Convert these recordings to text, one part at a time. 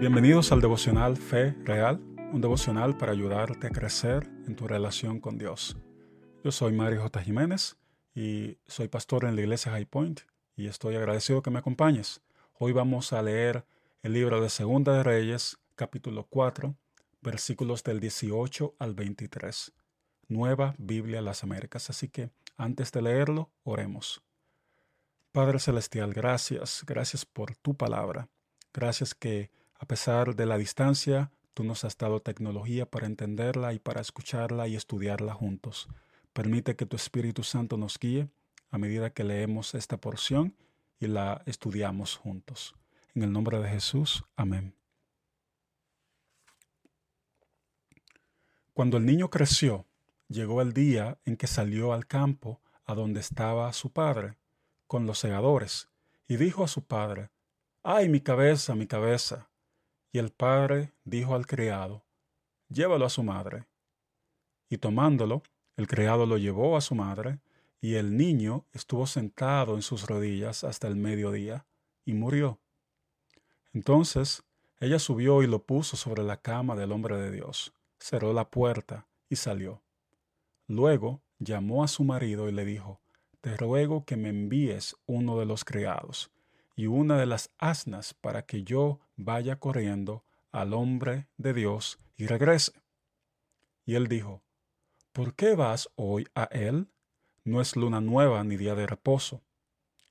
Bienvenidos al devocional Fe Real, un devocional para ayudarte a crecer en tu relación con Dios. Yo soy Mario J. Jiménez y soy pastor en la iglesia High Point y estoy agradecido que me acompañes. Hoy vamos a leer el libro de Segunda de Reyes, capítulo 4, versículos del 18 al 23. Nueva Biblia las Américas. Así que antes de leerlo, oremos. Padre Celestial, gracias, gracias por tu palabra. Gracias que a pesar de la distancia, tú nos has dado tecnología para entenderla y para escucharla y estudiarla juntos. Permite que tu Espíritu Santo nos guíe a medida que leemos esta porción y la estudiamos juntos. En el nombre de Jesús, amén. Cuando el niño creció, llegó el día en que salió al campo a donde estaba su padre, con los segadores, y dijo a su padre, ¡Ay, mi cabeza, mi cabeza! Y el padre dijo al criado, Llévalo a su madre. Y tomándolo, el criado lo llevó a su madre, y el niño estuvo sentado en sus rodillas hasta el mediodía, y murió. Entonces ella subió y lo puso sobre la cama del hombre de Dios, cerró la puerta y salió. Luego llamó a su marido y le dijo, Te ruego que me envíes uno de los criados y una de las asnas para que yo vaya corriendo al hombre de Dios y regrese. Y él dijo, ¿Por qué vas hoy a él? No es luna nueva ni día de reposo.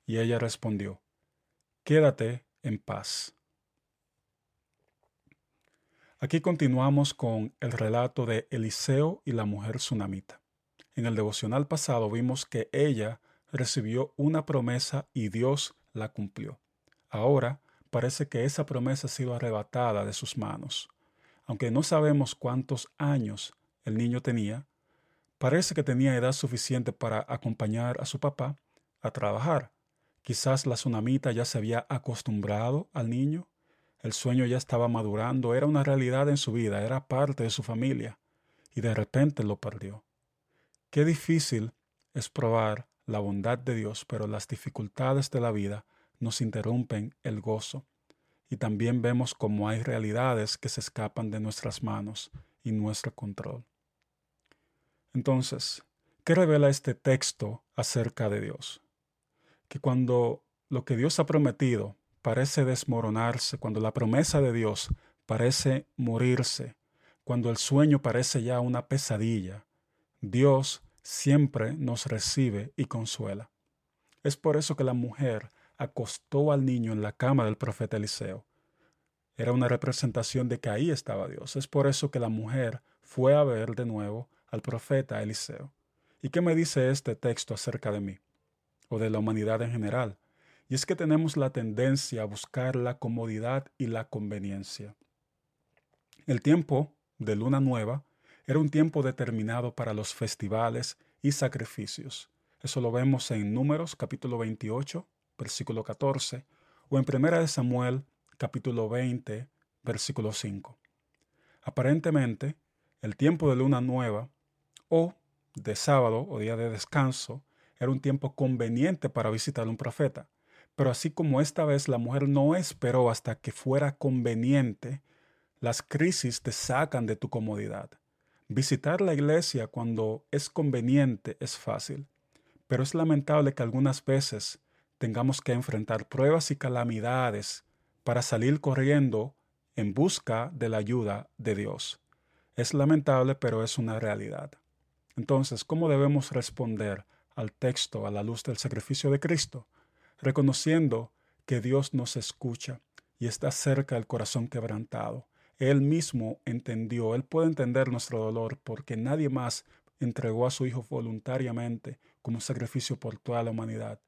Y ella respondió, Quédate en paz. Aquí continuamos con el relato de Eliseo y la mujer tsunamita. En el devocional pasado vimos que ella recibió una promesa y Dios la cumplió. Ahora parece que esa promesa ha sido arrebatada de sus manos. Aunque no sabemos cuántos años el niño tenía, parece que tenía edad suficiente para acompañar a su papá a trabajar. Quizás la tsunamita ya se había acostumbrado al niño, el sueño ya estaba madurando, era una realidad en su vida, era parte de su familia, y de repente lo perdió. Qué difícil es probar la bondad de Dios, pero las dificultades de la vida nos interrumpen el gozo. Y también vemos cómo hay realidades que se escapan de nuestras manos y nuestro control. Entonces, ¿qué revela este texto acerca de Dios? Que cuando lo que Dios ha prometido parece desmoronarse, cuando la promesa de Dios parece morirse, cuando el sueño parece ya una pesadilla, Dios siempre nos recibe y consuela. Es por eso que la mujer acostó al niño en la cama del profeta Eliseo. Era una representación de que ahí estaba Dios. Es por eso que la mujer fue a ver de nuevo al profeta Eliseo. ¿Y qué me dice este texto acerca de mí? O de la humanidad en general. Y es que tenemos la tendencia a buscar la comodidad y la conveniencia. El tiempo de luna nueva era un tiempo determinado para los festivales y sacrificios. Eso lo vemos en Números capítulo 28, versículo 14, o en Primera de Samuel, capítulo 20, versículo 5. Aparentemente, el tiempo de luna nueva o de sábado o día de descanso era un tiempo conveniente para visitar a un profeta. Pero así como esta vez la mujer no esperó hasta que fuera conveniente, las crisis te sacan de tu comodidad. Visitar la iglesia cuando es conveniente es fácil, pero es lamentable que algunas veces tengamos que enfrentar pruebas y calamidades para salir corriendo en busca de la ayuda de Dios. Es lamentable, pero es una realidad. Entonces, ¿cómo debemos responder al texto a la luz del sacrificio de Cristo? Reconociendo que Dios nos escucha y está cerca del corazón quebrantado. Él mismo entendió, Él puede entender nuestro dolor porque nadie más entregó a su Hijo voluntariamente como sacrificio por toda la humanidad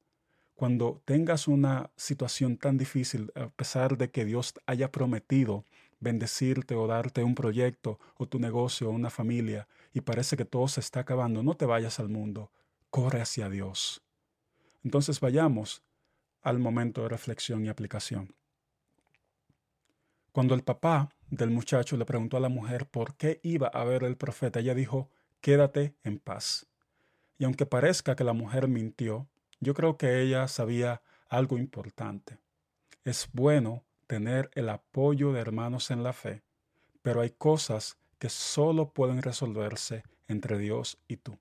cuando tengas una situación tan difícil, a pesar de que Dios haya prometido bendecirte o darte un proyecto o tu negocio o una familia y parece que todo se está acabando, no te vayas al mundo, corre hacia Dios. Entonces vayamos al momento de reflexión y aplicación. Cuando el papá del muchacho le preguntó a la mujer por qué iba a ver el profeta, ella dijo, quédate en paz. Y aunque parezca que la mujer mintió, yo creo que ella sabía algo importante. Es bueno tener el apoyo de hermanos en la fe, pero hay cosas que solo pueden resolverse entre Dios y tú.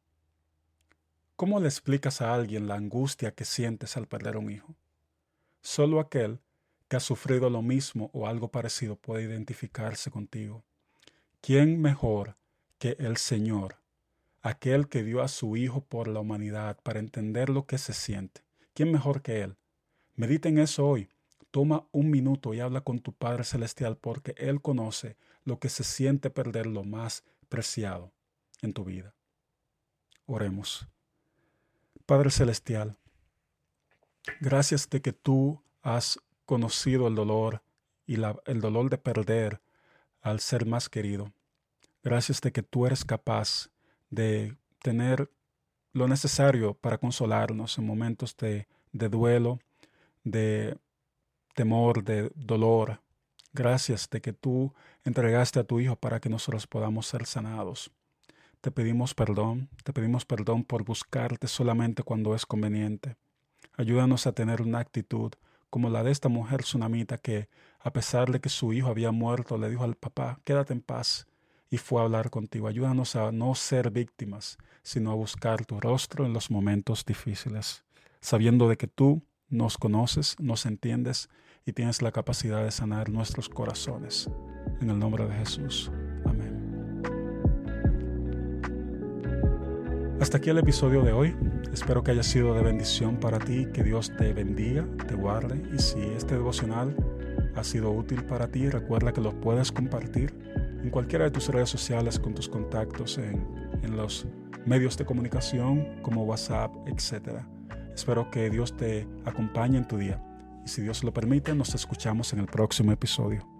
¿Cómo le explicas a alguien la angustia que sientes al perder un hijo? Solo aquel que ha sufrido lo mismo o algo parecido puede identificarse contigo. ¿Quién mejor que el Señor, aquel que dio a su Hijo por la humanidad para entender lo que se siente? ¿Quién mejor que Él? Medita en eso hoy. Toma un minuto y habla con tu Padre Celestial porque Él conoce lo que se siente perder lo más preciado en tu vida. Oremos. Padre Celestial, gracias de que tú has conocido el dolor y el dolor de perder al ser más querido. Gracias de que tú eres capaz de tener lo necesario para consolarnos en momentos de, de duelo, de temor, de dolor. Gracias de que tú entregaste a tu Hijo para que nosotros podamos ser sanados. Te pedimos perdón, te pedimos perdón por buscarte solamente cuando es conveniente. Ayúdanos a tener una actitud como la de esta mujer tsunamita que, a pesar de que su hijo había muerto, le dijo al papá, quédate en paz, y fue a hablar contigo. Ayúdanos a no ser víctimas, sino a buscar tu rostro en los momentos difíciles, sabiendo de que tú nos conoces, nos entiendes y tienes la capacidad de sanar nuestros corazones. En el nombre de Jesús. Hasta aquí el episodio de hoy. Espero que haya sido de bendición para ti, que Dios te bendiga, te guarde y si este devocional ha sido útil para ti, recuerda que lo puedes compartir en cualquiera de tus redes sociales con tus contactos en, en los medios de comunicación como WhatsApp, etc. Espero que Dios te acompañe en tu día y si Dios lo permite, nos escuchamos en el próximo episodio.